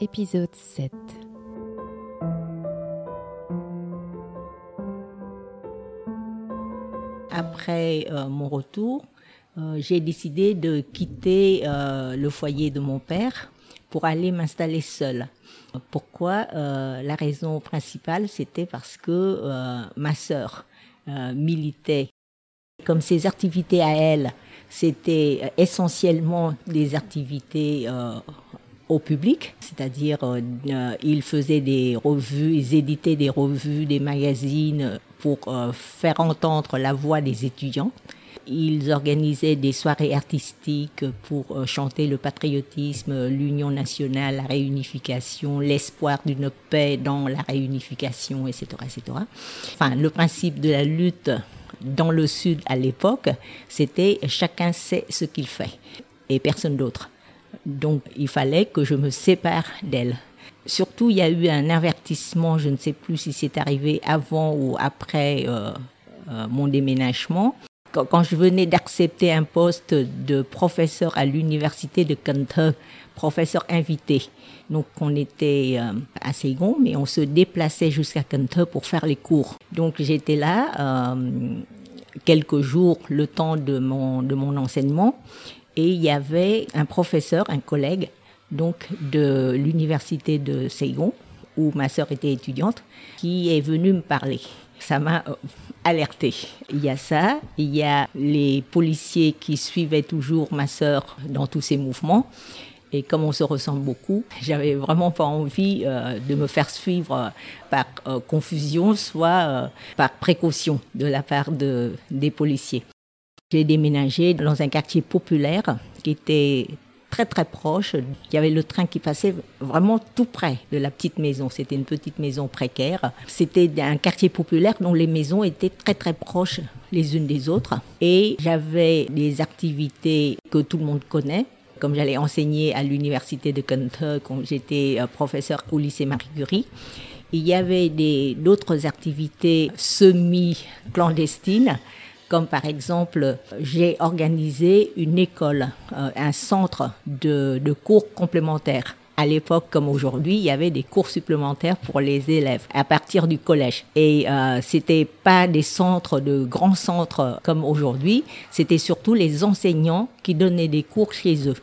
Épisode 7 Après euh, mon retour, euh, j'ai décidé de quitter euh, le foyer de mon père pour aller m'installer seule. Pourquoi? La raison principale, c'était parce que ma sœur militait. Comme ses activités à elle, c'était essentiellement des activités au public, c'est-à-dire euh, euh, ils faisaient des revues, ils éditaient des revues, des magazines pour euh, faire entendre la voix des étudiants. Ils organisaient des soirées artistiques pour chanter le patriotisme, l'union nationale, la réunification, l'espoir d'une paix dans la réunification, etc., etc. Enfin, le principe de la lutte dans le Sud à l'époque, c'était chacun sait ce qu'il fait et personne d'autre. Donc il fallait que je me sépare d'elle. Surtout, il y a eu un avertissement, je ne sais plus si c'est arrivé avant ou après euh, euh, mon déménagement. Quand, je venais d'accepter un poste de professeur à l'université de Kentucky, professeur invité, donc on était euh, à Saigon, mais on se déplaçait jusqu'à Kentucky pour faire les cours. Donc j'étais là quelques jours, le temps de mon, de mon enseignement, et il y avait un professeur, un collègue, donc de l'université de Saigon, où ma sœur était étudiante, qui est venu me parler. Ça m'a euh, alerté. Il y a ça, il y a les policiers qui suivaient toujours ma sœur dans tous ses mouvements. Et comme on se ressemble beaucoup, j'avais vraiment pas envie euh, de me faire suivre euh, par confusion, soit par précaution de la part de, des policiers. J'ai déménagé dans un quartier populaire qui était très très proche. Il y avait le train qui passait vraiment tout près de la petite maison. C'était une petite maison précaire. C'était un quartier populaire dont les maisons étaient très très proches les unes des autres. Et j'avais des activités que tout le monde connaît. Comme j'allais enseigner à l'université de Kentucky, quand j'étais euh, professeur au lycée Marie Curie, il y avait d'autres activités semi-clandestines comme par exemple, j'ai organisé une école, euh, un centre de, cours complémentaires. À l'époque, comme aujourd'hui, il y avait des cours supplémentaires pour les élèves à partir du collège. Et euh, c'était pas des centres de grands centres comme aujourd'hui. C'était surtout les enseignants qui donnaient des cours chez eux.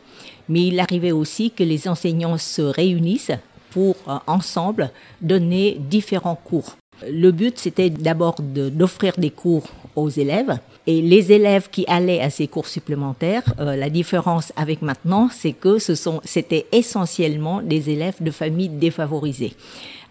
Mais il arrivait aussi que les enseignants se réunissent pour euh, ensemble donner différents cours. Le but, c'était d'abord d'offrir des cours aux élèves. Et les élèves qui allaient à ces cours supplémentaires, euh, la différence avec maintenant, c'est que ce sont, c'était essentiellement des élèves de familles défavorisées.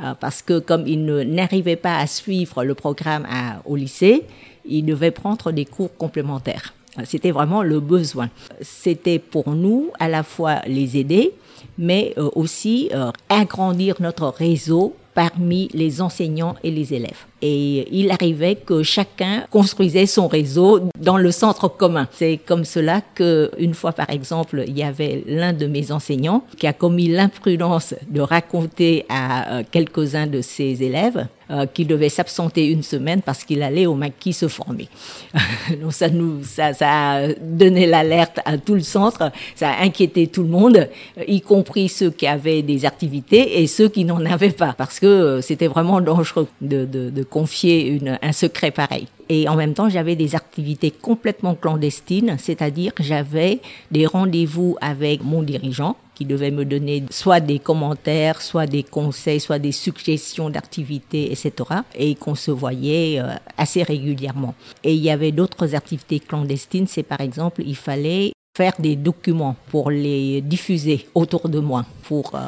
Euh, parce que comme ils n'arrivaient pas à suivre le programme au lycée, ils devaient prendre des cours complémentaires. C'était vraiment le besoin. C'était pour nous à la fois les aider, mais euh, aussi agrandir notre réseau parmi les enseignants et les élèves. Et il arrivait que chacun construisait son réseau dans le centre commun. C'est comme cela que, une fois par exemple, il y avait l'un de mes enseignants qui a commis l'imprudence de raconter à euh, quelques-uns de ses élèves euh, qu'il devait s'absenter une semaine parce qu'il allait au maquis se former. Donc ça nous, ça, ça a donné l'alerte à tout le centre, ça a inquiété tout le monde, y compris ceux qui avaient des activités et ceux qui n'en avaient pas, parce que euh, c'était vraiment dangereux de, de, de confier une, un secret pareil. Et en même temps, j'avais des activités complètement clandestines, c'est-à-dire j'avais des rendez-vous avec mon dirigeant qui devait me donner soit des commentaires, soit des conseils, soit des suggestions d'activités, etc. Et qu'on se voyait euh, assez régulièrement. Et il y avait d'autres activités clandestines, c'est par exemple, il fallait faire des documents pour les diffuser autour de moi, pour euh,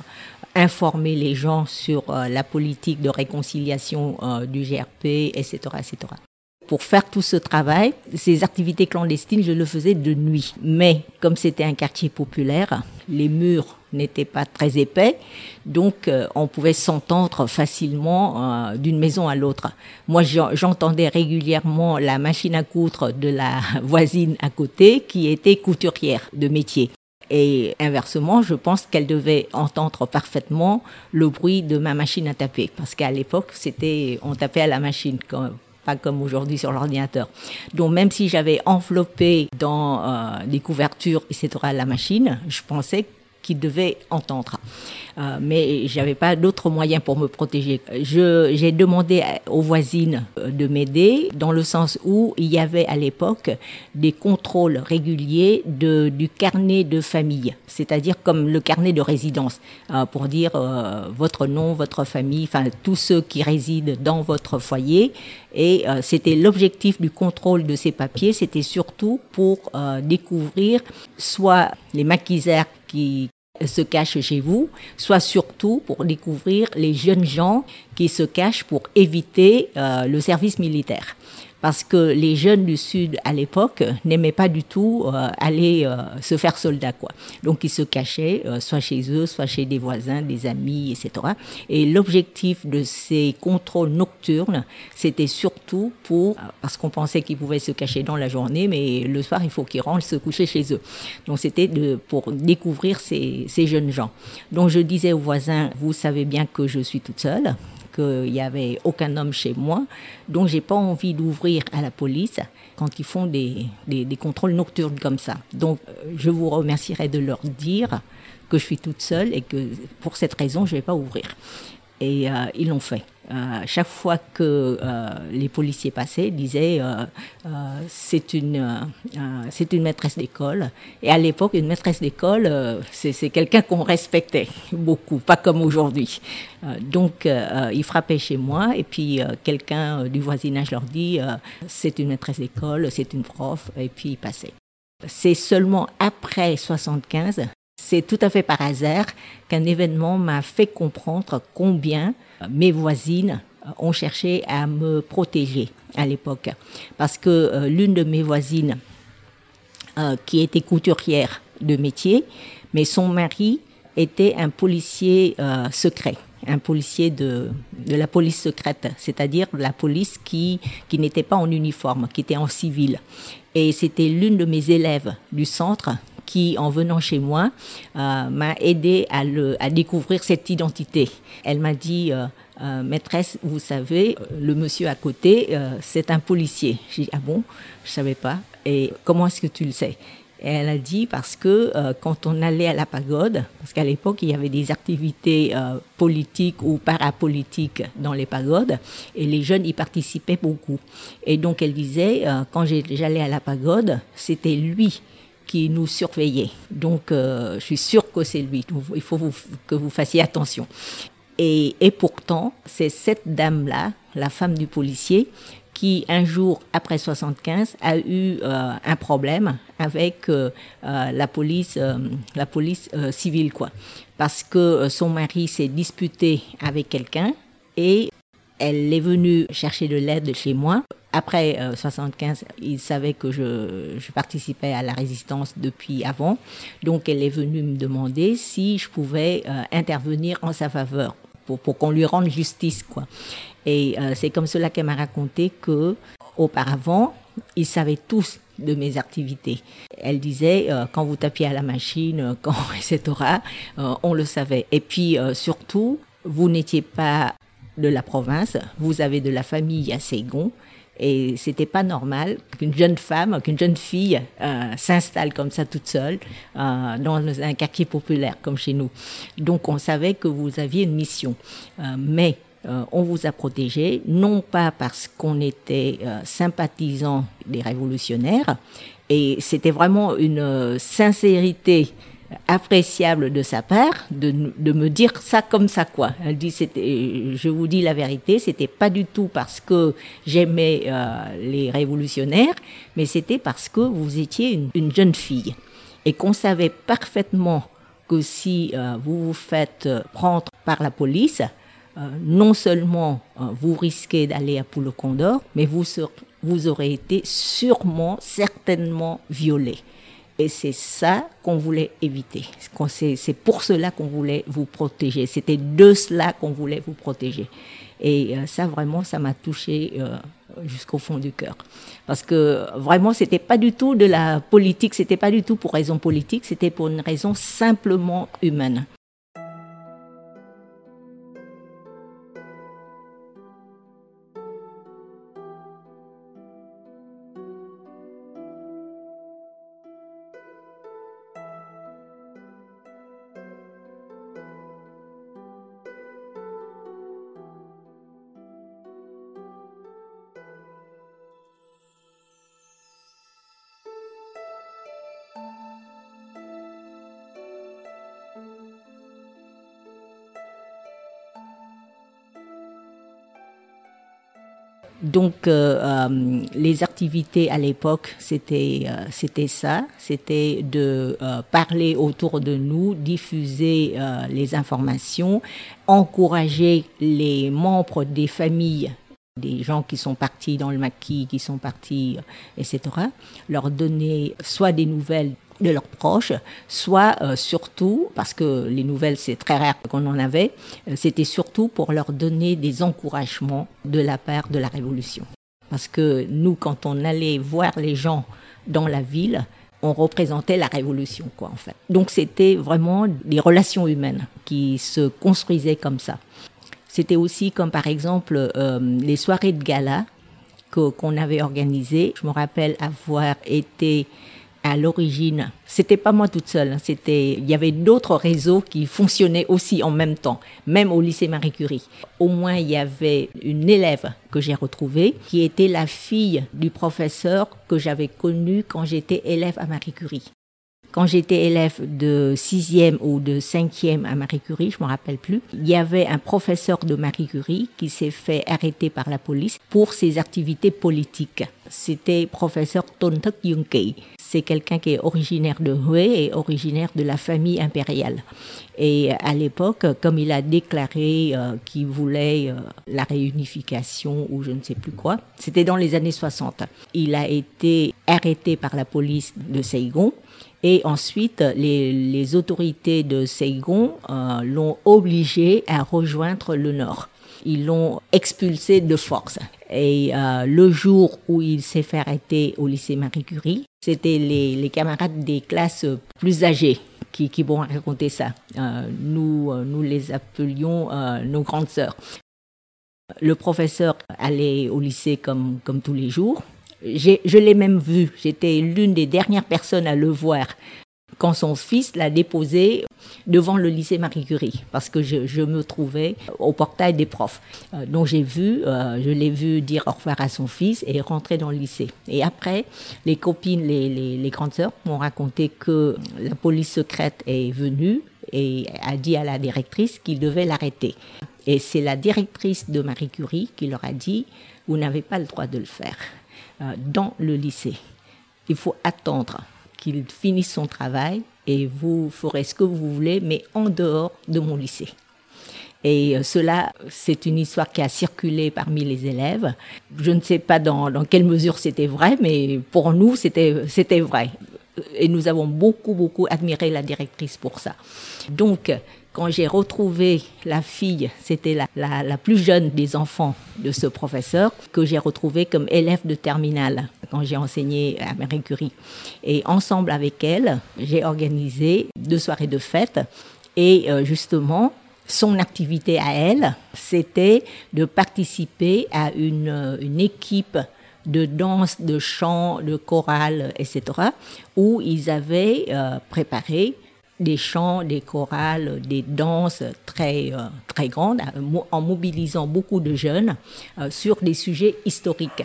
informer les gens sur euh, la politique de réconciliation du GRP, etc., etc pour faire tout ce travail, ces activités clandestines, je le faisais de nuit. Mais comme c'était un quartier populaire, les murs n'étaient pas très épais, donc euh, on pouvait s'entendre facilement euh, d'une maison à l'autre. Moi, j'entendais régulièrement la machine à coudre de la voisine à côté qui était couturière de métier. Et inversement, je pense qu'elle devait entendre parfaitement le bruit de ma machine à taper, parce qu'à l'époque, c'était on tapait à la machine comme aujourd'hui sur l'ordinateur. Donc même si j'avais enveloppé dans euh, des couvertures, etc., la machine, je pensais qui devait entendre. Euh, mais j'avais pas d'autres moyens pour me protéger. J'ai demandé aux voisines euh, de m'aider dans le sens où il y avait à l'époque des contrôles réguliers de, du carnet de famille, c'est-à-dire comme le carnet de résidence, euh, pour dire euh, votre nom, votre famille, enfin tous ceux qui résident dans votre foyer. Et euh, c'était l'objectif du contrôle de ces papiers, c'était surtout pour euh, découvrir soit les maquisards qui se cachent chez vous, soit surtout pour découvrir les jeunes gens qui se cachent pour éviter euh, le service militaire parce que les jeunes du Sud à l'époque n'aimaient pas du tout euh, aller euh, se faire soldat. Quoi. Donc ils se cachaient, euh, soit chez eux, soit chez des voisins, des amis, etc. Et l'objectif de ces contrôles nocturnes, c'était surtout pour, parce qu'on pensait qu'ils pouvaient se cacher dans la journée, mais le soir, il faut qu'ils rentrent se coucher chez eux. Donc c'était pour découvrir ces, ces jeunes gens. Donc je disais aux voisins, vous savez bien que je suis toute seule qu'il n'y avait aucun homme chez moi. Donc, j'ai pas envie d'ouvrir à la police quand ils font des, des, contrôles nocturnes comme ça. Donc, je vous remercierai de leur dire que je suis toute seule et que pour cette raison, je ne vais pas ouvrir. Et euh, ils l'ont fait. Euh, chaque fois que euh, les policiers passaient, disaient euh, euh c'est une c'est une maîtresse d'école. Et à l'époque, une maîtresse d'école, c'est quelqu'un qu'on respectait beaucoup, pas comme aujourd'hui. donc, ils frappaient chez moi et puis quelqu'un du voisinage leur dit c'est une maîtresse d'école, c'est une prof, et puis ils passaient. C'est seulement après 75 c'est tout à fait par hasard qu'un événement m'a fait comprendre combien mes voisines ont cherché à me protéger à l'époque. Parce que euh, l'une de mes voisines, euh, qui était couturière de métier, mais son mari était un policier euh, secret, un policier de, la police secrète, c'est-à-dire la police qui n'était pas en uniforme, qui était en civil. Et c'était l'une de mes élèves du centre qui, en venant chez moi, euh, m'a aidé à, le, à découvrir cette identité. Elle m'a dit, euh, euh, maîtresse, vous savez, le monsieur à côté, c'est un policier. J'ai dit, ah bon, je savais pas. Et comment est-ce que tu le sais? Elle a dit parce que quand on allait à la pagode, parce qu'à l'époque il y avait des activités politiques ou parapolitiques dans les pagodes, et les jeunes y participaient beaucoup. Et donc elle disait, quand j'allais à la pagode, c'était lui qui nous surveillait. Donc euh, je suis sûre que c'est lui. Il faut que vous fassiez attention. Et, pourtant, c'est cette dame-là, la femme du policier, qui un jour après 75 a eu euh, un problème avec euh, la police la police civile quoi parce que son mari s'est disputé avec quelqu'un et elle est venue chercher de l'aide chez moi après euh, 75, il savait que je, je, participais à la résistance depuis avant. Donc, elle est venue me demander si je pouvais euh, intervenir en sa faveur pour, pour qu'on lui rende justice, quoi. Et euh, c'est comme cela qu'elle m'a raconté que auparavant, ils savaient tous de mes activités. Elle disait euh, quand vous tapiez à la machine, quand etc. Euh, on le savait. Et puis euh, surtout, vous n'étiez pas de la province, vous avez de la famille à Ségon. Et c'était pas normal qu'une jeune femme, qu'une jeune fille euh, s'installe comme ça toute seule euh, dans un quartier populaire comme chez nous. Donc on savait que vous aviez une mission, euh, mais euh, on vous a protégé, non pas parce qu'on était euh, sympathisant des révolutionnaires, et c'était vraiment une euh, sincérité appréciable de sa part de, de me dire ça comme ça quoi. Elle dit c'était, je vous dis la vérité, c'était pas du tout parce que j'aimais euh, les révolutionnaires, mais c'était parce que vous étiez une, une jeune fille et qu'on savait parfaitement que si euh, vous vous faites prendre par la police, euh, non seulement euh, vous risquez d'aller à Poulo Condor, mais vous, vous aurez été sûrement, certainement violé. Et c'est ça qu'on voulait éviter. C'est pour cela qu'on voulait vous protéger. C'était de cela qu'on voulait vous protéger. Et euh, ça, vraiment, ça m'a touché euh, jusqu'au fond du cœur. Parce que vraiment, c'était pas du tout de la politique, c'était pas du tout pour raison politique, c'était pour une raison simplement humaine. Donc, euh, euh, les activités à l'époque, c'était euh, c'était ça, c'était de parler autour de nous, diffuser les informations, encourager les membres des familles des gens qui sont partis dans le maquis, qui sont partis, etc., leur donner soit des nouvelles de leurs proches, soit surtout, parce que les nouvelles c'est très rare qu'on en avait, c'était surtout pour leur donner des encouragements de la part de la Révolution. Parce que nous, quand on allait voir les gens dans la ville, on représentait la révolution, quoi, en fait. Donc c'était vraiment des relations humaines qui se construisaient comme ça. C'était aussi comme par exemple euh, les soirées de gala qu'on avait organisées. Je me rappelle avoir été à l'origine, c'était pas moi toute seule, hein, c'était, il y avait d'autres réseaux qui fonctionnaient aussi en même temps, même au lycée Marie Curie. Au moins, il y avait une élève que j'ai retrouvée, qui était la fille du professeur que j'avais connu quand j'étais élève à Marie Curie. Quand j'étais élève de sixième ou de cinquième à Marie Curie, je me rappelle plus, il y avait un professeur de Marie Curie qui s'est fait arrêter par la police pour ses activités politiques. C'était professeur Tontek Yunkei. C'est quelqu'un qui est originaire de Hue et originaire de la famille impériale. Et à l'époque, comme il a déclaré euh, qu'il voulait euh, la réunification ou je ne sais plus quoi, c'était dans les années 60. Il a été arrêté par la police de Saigon et ensuite, les, autorités de Saigon euh, l'ont obligé à rejoindre le nord. Ils l'ont expulsé de force. Et euh, le jour où il s'est fait arrêter au lycée Marie Curie, c'était les, camarades des classes plus âgées qui, vont raconter ça. Euh, nous, nous les appelions nos grandes sœurs. Le professeur allait au lycée comme, comme tous les jours je l'ai même vu. J'étais l'une des dernières personnes à le voir quand son fils l'a déposé devant le lycée Marie Curie, parce que je, me trouvais au portail des profs. Euh, donc j'ai vu, euh, je l'ai vu dire au revoir à son fils et rentrer dans le lycée. Et après, les copines, les, grandes sœurs m'ont raconté que la police secrète est venue et a dit à la directrice qu'il devait l'arrêter. Et c'est la directrice de Marie Curie qui leur a dit, vous n'avez pas le droit de le faire. Euh, dans le lycée. Il faut attendre qu'il finisse son travail et vous ferez ce que vous voulez, mais en dehors de mon lycée. Et euh, cela, c'est une histoire qui a circulé parmi les élèves. Je ne sais pas dans, dans quelle mesure c'était vrai, mais pour nous, c'était vrai. Et nous avons beaucoup, beaucoup admiré la directrice pour ça. Donc, quand j'ai retrouvé la fille, c'était la, la, plus jeune des enfants de ce professeur, que j'ai retrouvé comme élève de terminale quand j'ai enseigné à Marie Curie. Et ensemble avec elle, j'ai organisé deux soirées de fête. Et euh, justement, son activité à elle, c'était de participer à une, une équipe de danse, de chant, de chorale, etc., où ils avaient euh, préparé des chants, des chorales, des danses très, euh, très grandes, euh, en mobilisant beaucoup de jeunes euh, sur des sujets historiques.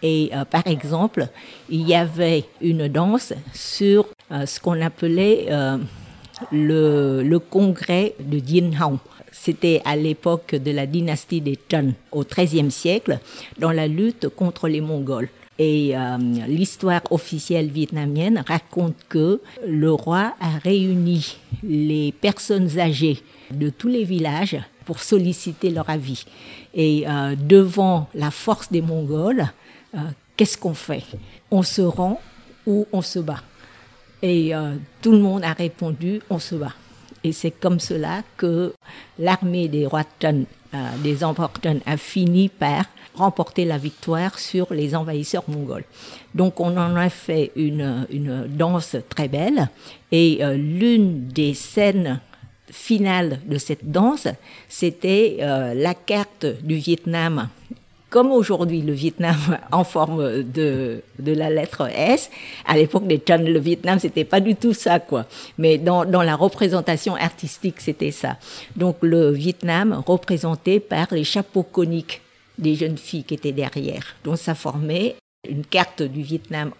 Et par exemple, il y avait une danse sur ce qu'on appelait le, le, congrès de Hao. C'était à l'époque de la dynastie des Tang, au XIIIe siècle, dans la lutte contre les Mongols. Et euh, l'histoire officielle vietnamienne raconte que le roi a réuni les personnes âgées de tous les villages pour solliciter leur avis. Et euh, devant la force des Mongols, euh, qu'est-ce qu'on fait? On se rend ou on se bat Et tout le monde a répondu, on se bat. Et c'est comme cela que l'armée des rois des empereurs a fini par remporter la victoire sur les envahisseurs mongols. Donc on en a fait une, une danse très belle et euh, l'une des scènes finales de cette danse, c'était euh, la carte du Vietnam comme aujourd'hui le Vietnam en forme de, de la lettre S, à l'époque des Chan, le Vietnam, c'était pas du tout ça, quoi. Mais dans, dans la représentation artistique, c'était ça. Donc le Vietnam représenté par les chapeaux coniques des jeunes filles qui étaient derrière. Donc ça formait une carte du Vietnam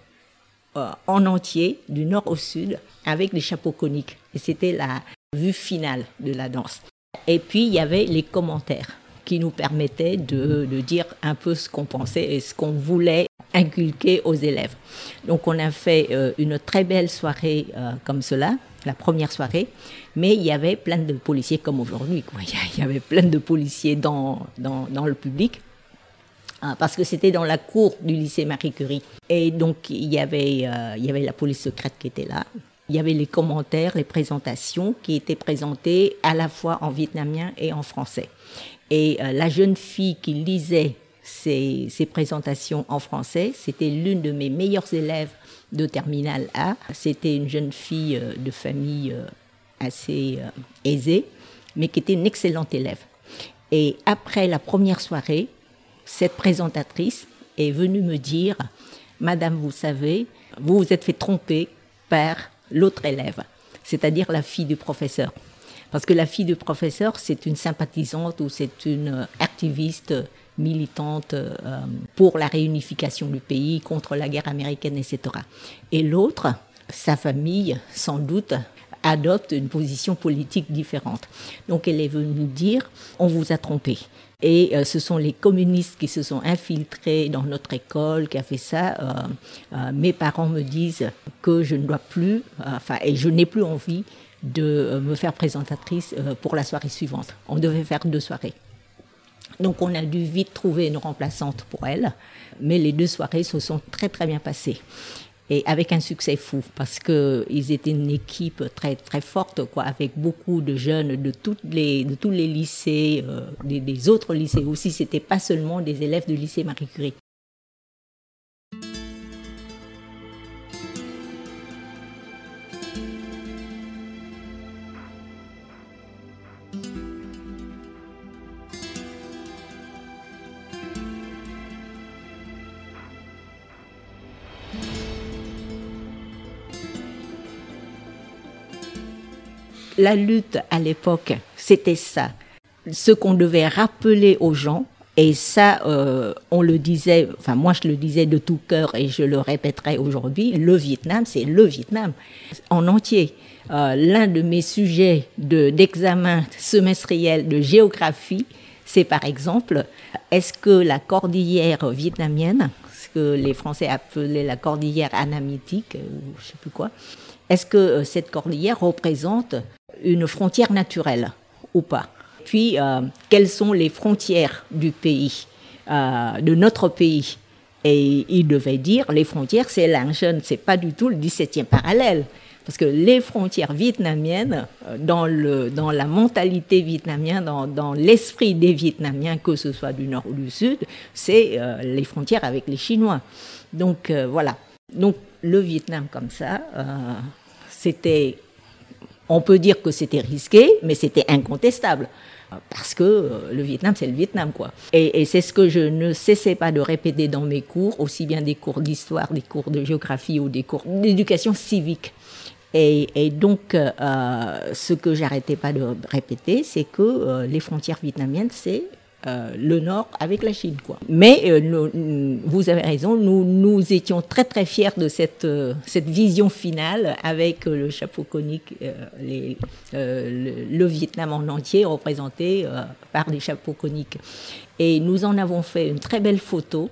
euh, en entier, du nord au sud, avec des chapeaux coniques. Et c'était la vue finale de la danse. Et puis il y avait les commentaires qui nous permettait de, dire un peu ce qu'on pensait et ce qu'on voulait inculquer aux élèves. Donc on a fait euh, une très belle soirée euh, comme cela, la première soirée, mais il y avait plein de policiers comme aujourd'hui. Il y avait plein de policiers dans, dans, dans le public. Hein, parce que c'était dans la cour du lycée Marie Curie. Et donc, il y, avait, euh, il y avait la police secrète qui était là. Il y avait les commentaires, les présentations qui étaient présentées à la fois en vietnamien et en français. Et la jeune fille qui lisait ces, présentations en français. C'était l'une de mes meilleures élèves de Terminal A. C'était une jeune fille euh, de famille euh, assez euh, aisée, mais qui était une excellente élève. Et après la première soirée, cette présentatrice est venue me dire, Madame, vous savez, vous vous êtes fait tromper par l'autre élève, c'est-à-dire la fille du professeur. Parce que la fille du professeur, c'est une sympathisante ou c'est une activiste militante euh, pour la réunification du pays, contre la guerre américaine, etc. Et l'autre, sa famille, sans doute, adopte une position politique différente. Donc elle est venue dire, on vous a trompé. Et euh, ce sont les communistes qui se sont infiltrés dans notre école qui a fait ça. Euh, mes parents me disent que je ne dois plus, enfin, et je n'ai plus envie de me faire présentatrice pour la soirée suivante. On devait faire deux soirées. Donc on a dû vite trouver une remplaçante pour elle, mais les deux soirées se sont très très bien passées et avec un succès fou parce que ils étaient une équipe très très forte quoi avec beaucoup de jeunes de toutes les de tous les lycées euh, des, des, autres lycées aussi c'était pas seulement des élèves du lycée Marie Curie la lutte à l'époque, c'était ça. Ce qu'on devait rappeler aux gens, et ça, euh, on le disait, enfin moi je le disais de tout cœur et je le répéterai aujourd'hui, le Vietnam, c'est le Vietnam en entier. Euh, l'un de mes sujets d'examen semestriel de géographie, c'est par exemple, est-ce que la cordillère vietnamienne, ce que les Français appelaient la cordillère anamitique, ou je sais plus quoi, est-ce que euh, cette cordillère représente une frontière naturelle ou pas? Puis, euh, quelles sont les frontières du pays, euh, de notre pays Et il devait dire, les frontières, c'est ce c'est pas du tout le 17e parallèle. Parce que les frontières vietnamiennes, dans, la mentalité vietnamienne, dans l'esprit des Vietnamiens, que ce soit du nord ou du sud, c'est les frontières avec les Chinois. Donc voilà. Donc le Vietnam comme ça, c'était, on peut dire que c'était risqué, mais c'était incontestable. Parce que euh, le Vietnam, c'est le Vietnam, quoi. Et, c'est ce que je ne cessais pas de répéter dans mes cours, aussi bien des cours d'histoire, des cours de géographie ou des cours d'éducation civique. Et, donc, euh, ce que j'arrêtais pas de répéter, c'est que euh, les frontières vietnamiennes, c'est euh, le Nord avec la Chine. Quoi. Mais euh, vous avez raison, nous, étions très très fiers de cette, euh, vision finale avec le chapeau conique, les, le, Vietnam en entier représenté par des chapeaux coniques. Et nous en avons fait une très belle photo.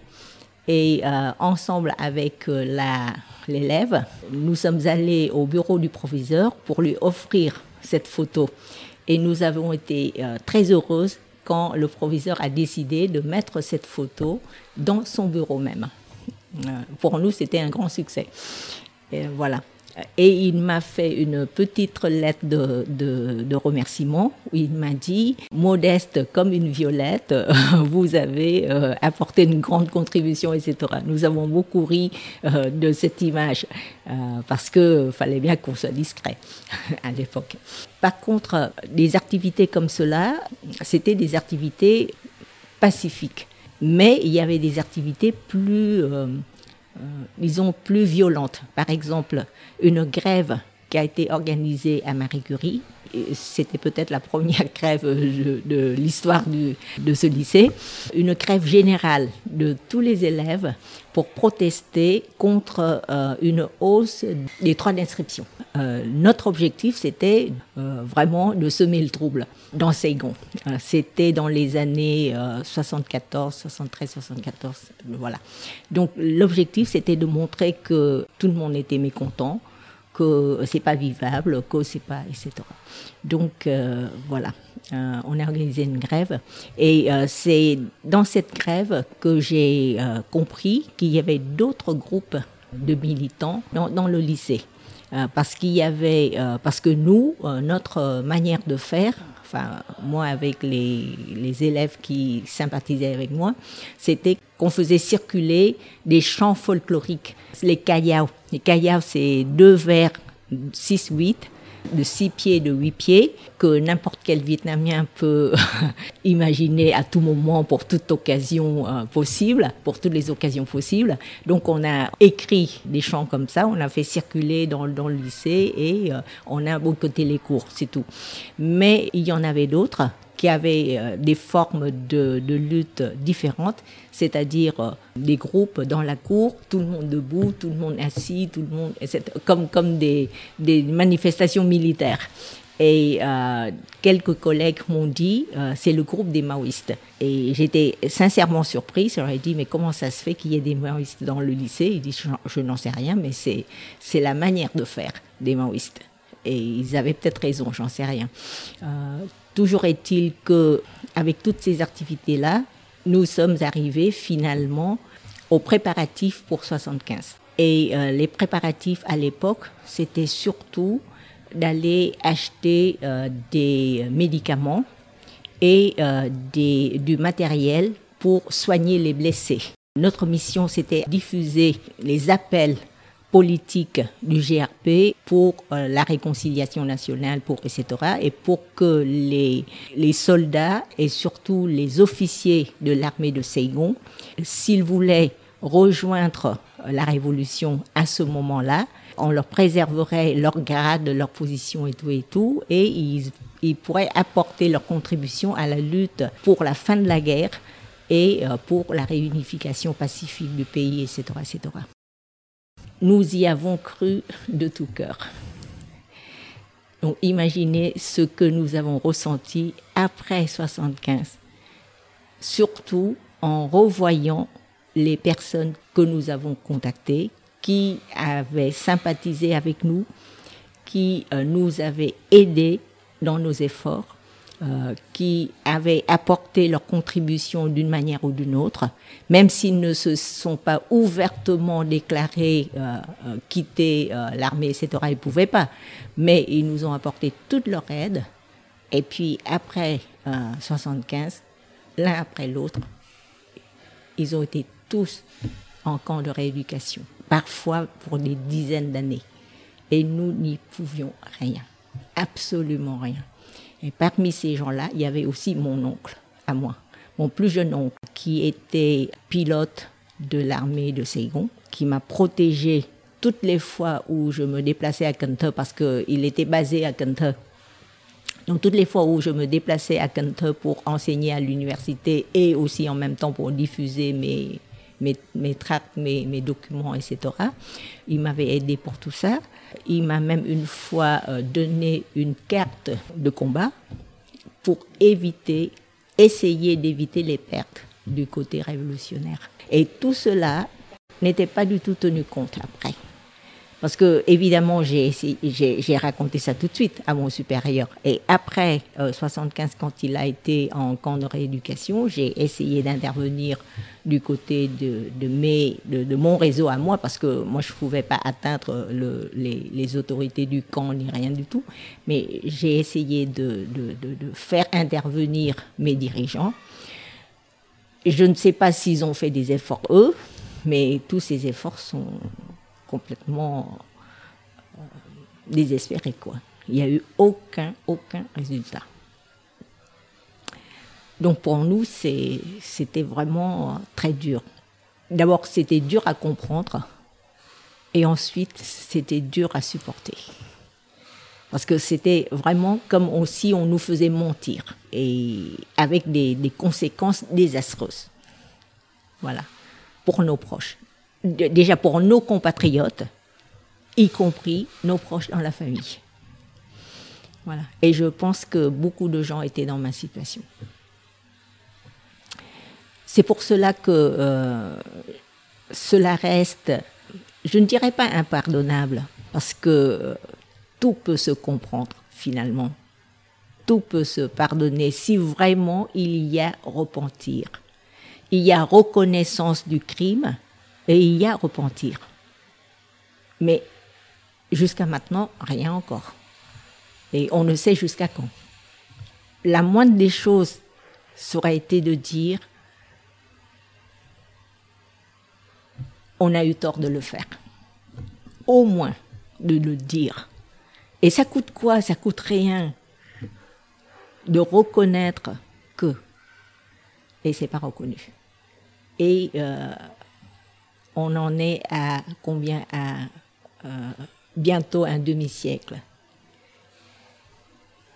Et ensemble avec l'élève, nous sommes allés au bureau du proviseur pour lui offrir cette photo. Et nous avons été très heureuses quand le proviseur a décidé de mettre cette photo dans son bureau même. Euh, pour nous, c'était un grand succès. Voilà. Et il m'a fait une petite lettre de, remerciement où il m'a dit, modeste comme une violette, vous avez euh, apporté une grande contribution, etc. Nous avons beaucoup ri euh, de cette image euh, parce qu'il fallait bien qu'on soit discret à l'époque. Par contre, des activités comme cela, c'était des activités pacifiques. Mais il y avait des activités plus disons, plus violentes. Par exemple, une grève qui a été organisée à Marie Curie. C'était peut-être la première grève de, l'histoire de ce lycée. Une grève générale de tous les élèves pour protester contre euh, une hausse des droits d'inscription. euh, notre objectif, c'était euh, vraiment de semer le trouble dans Saigon. C'était dans les années 74, 73, 74, voilà. Donc l'objectif, c'était de montrer que tout le monde était mécontent, que c'est pas vivable, que c'est pas, etc. Donc voilà. on a organisé une grève et c'est dans cette grève que j'ai compris qu'il y avait d'autres groupes de militants dans le lycée. Euh, parce qu'il y avait, euh, parce que nous, euh, notre manière de faire, enfin moi avec les, les élèves qui sympathisaient avec moi, c'était qu'on faisait circuler des chants folkloriques, les kayao. Les kayao, c'est deux vers 6-8 de 6 pieds, de 8 pieds, que n'importe quel Vietnamien peut imaginer à tout moment pour toute occasion euh, possible, pour toutes les occasions possibles. Donc on a écrit des chants comme ça, on a fait circuler dans, le lycée et euh, on a boycotté les cours, c'est tout. Mais il y en avait d'autres qui avaient euh, des formes de, lutte différentes, c'est-à-dire euh, des groupes dans la cour, tout le monde debout, tout le monde assis, tout le monde, comme, comme des, manifestations militaires. Et euh, quelques collègues m'ont dit, c'est le groupe des maoïstes. Et j'étais sincèrement surprise. J'aurais dit, mais comment ça se fait qu'il y ait des maoïstes dans le lycée? Ils disent, je, je n'en sais rien, mais c'est, c'est la manière de faire des maoïstes. Et ils avaient peut-être raison, j'en sais rien. Toujours est-il que, avec toutes ces activités-là, nous sommes arrivés finalement aux préparatifs pour 75. Et euh, les préparatifs à l'époque, c'était surtout d'aller acheter euh, des médicaments et euh, du matériel pour soigner les blessés. Notre mission, c'était diffuser les appels politique du GRP pour euh, la réconciliation nationale, pour etc. et pour que les, les soldats et surtout les officiers de l'armée de Saigon, s'ils voulaient rejoindre euh, la révolution à ce moment-là, on leur préserverait leur grade, leur position et tout et tout, et ils, ils pourraient apporter leur contribution à la lutte pour la fin de la guerre et euh, pour la réunification pacifique du pays, etc., etc nous y avons cru de tout cœur. Donc imaginez ce que nous avons ressenti après 75, surtout en revoyant les personnes que nous avons contactées, qui avaient sympathisé avec nous, qui euh, nous avaient aidés dans nos efforts euh, qui avaient apporté leur contribution d'une manière ou d'une autre, même s'ils ne se sont pas ouvertement déclarés euh, euh, quitter euh, l'armée, etc. Ils ne pouvaient pas, mais ils nous ont apporté toute leur aide. Et puis après 75, l'un après l'autre, ils ont été tous en camp de rééducation, parfois pour des dizaines d'années. Et nous n'y pouvions rien, absolument rien. Et parmi ces gens-là, il y avait aussi mon oncle, à moi, mon plus jeune oncle, qui était pilote de l'armée de Saigon, qui m'a protégé toutes les fois où je me déplaçais à Kente, parce qu'il était basé à Kente. Donc toutes les fois où je me déplaçais à Kente pour enseigner à l'université et aussi en même temps pour diffuser mes, mes, mes tracts, mes, mes documents, etc. Il m'avait aidé pour tout ça. Il m'a même une fois euh, donné une carte de combat pour éviter, essayer d'éviter les pertes du côté révolutionnaire. Et tout cela n'était pas du tout tenu compte après. Parce que, évidemment, j'ai, raconté ça tout de suite à mon supérieur. Et après euh, 75, quand il a été en camp de rééducation, j'ai essayé d'intervenir du côté de, mon réseau à moi, parce que moi, je ne pouvais pas atteindre le, les, autorités du camp ni rien du tout. Mais j'ai essayé de faire intervenir mes dirigeants. Je ne sais pas s'ils ont fait des efforts, eux, mais tous ces efforts sont complètement euh, désespéré quoi. Il n'y a eu aucun aucun résultat. Donc pour nous c'était vraiment très dur. D'abord c'était dur à comprendre et ensuite c'était dur à supporter. Parce que c'était vraiment comme si on nous faisait mentir et avec des, des conséquences désastreuses. Voilà, pour nos proches déjà pour nos compatriotes y compris nos proches dans la famille. Voilà. Et je pense que beaucoup de gens étaient dans ma situation. C'est pour cela que euh, cela reste, je ne dirais pas impardonnable, parce que tout peut se comprendre finalement. Tout peut se pardonner si vraiment il y a repentir. Il y a reconnaissance du crime et il y a repentir. Mais jusqu'à maintenant, rien encore. Et on ne sait jusqu'à quand. La moindre des choses serait été de dire on a eu tort de le faire. Au moins de le dire. Et ça coûte quoi? Ça coûte rien de reconnaître que. Et c'est pas reconnu. Et euh, on en est à combien À euh, bientôt un demi-siècle.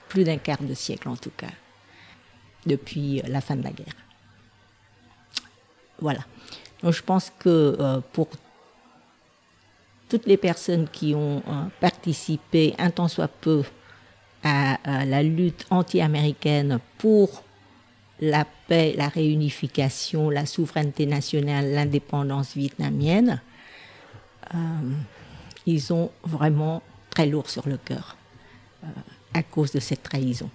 Plus d'un quart de siècle en tout cas, depuis la fin de la guerre. Voilà. Donc je pense que euh, pour toutes les personnes qui ont euh, participé un tant soit peu à, la lutte anti-américaine pour la la réunification, la souveraineté nationale, l'indépendance vietnamienne, euh, ils ont vraiment très lourd sur le cœur à cause de cette trahison.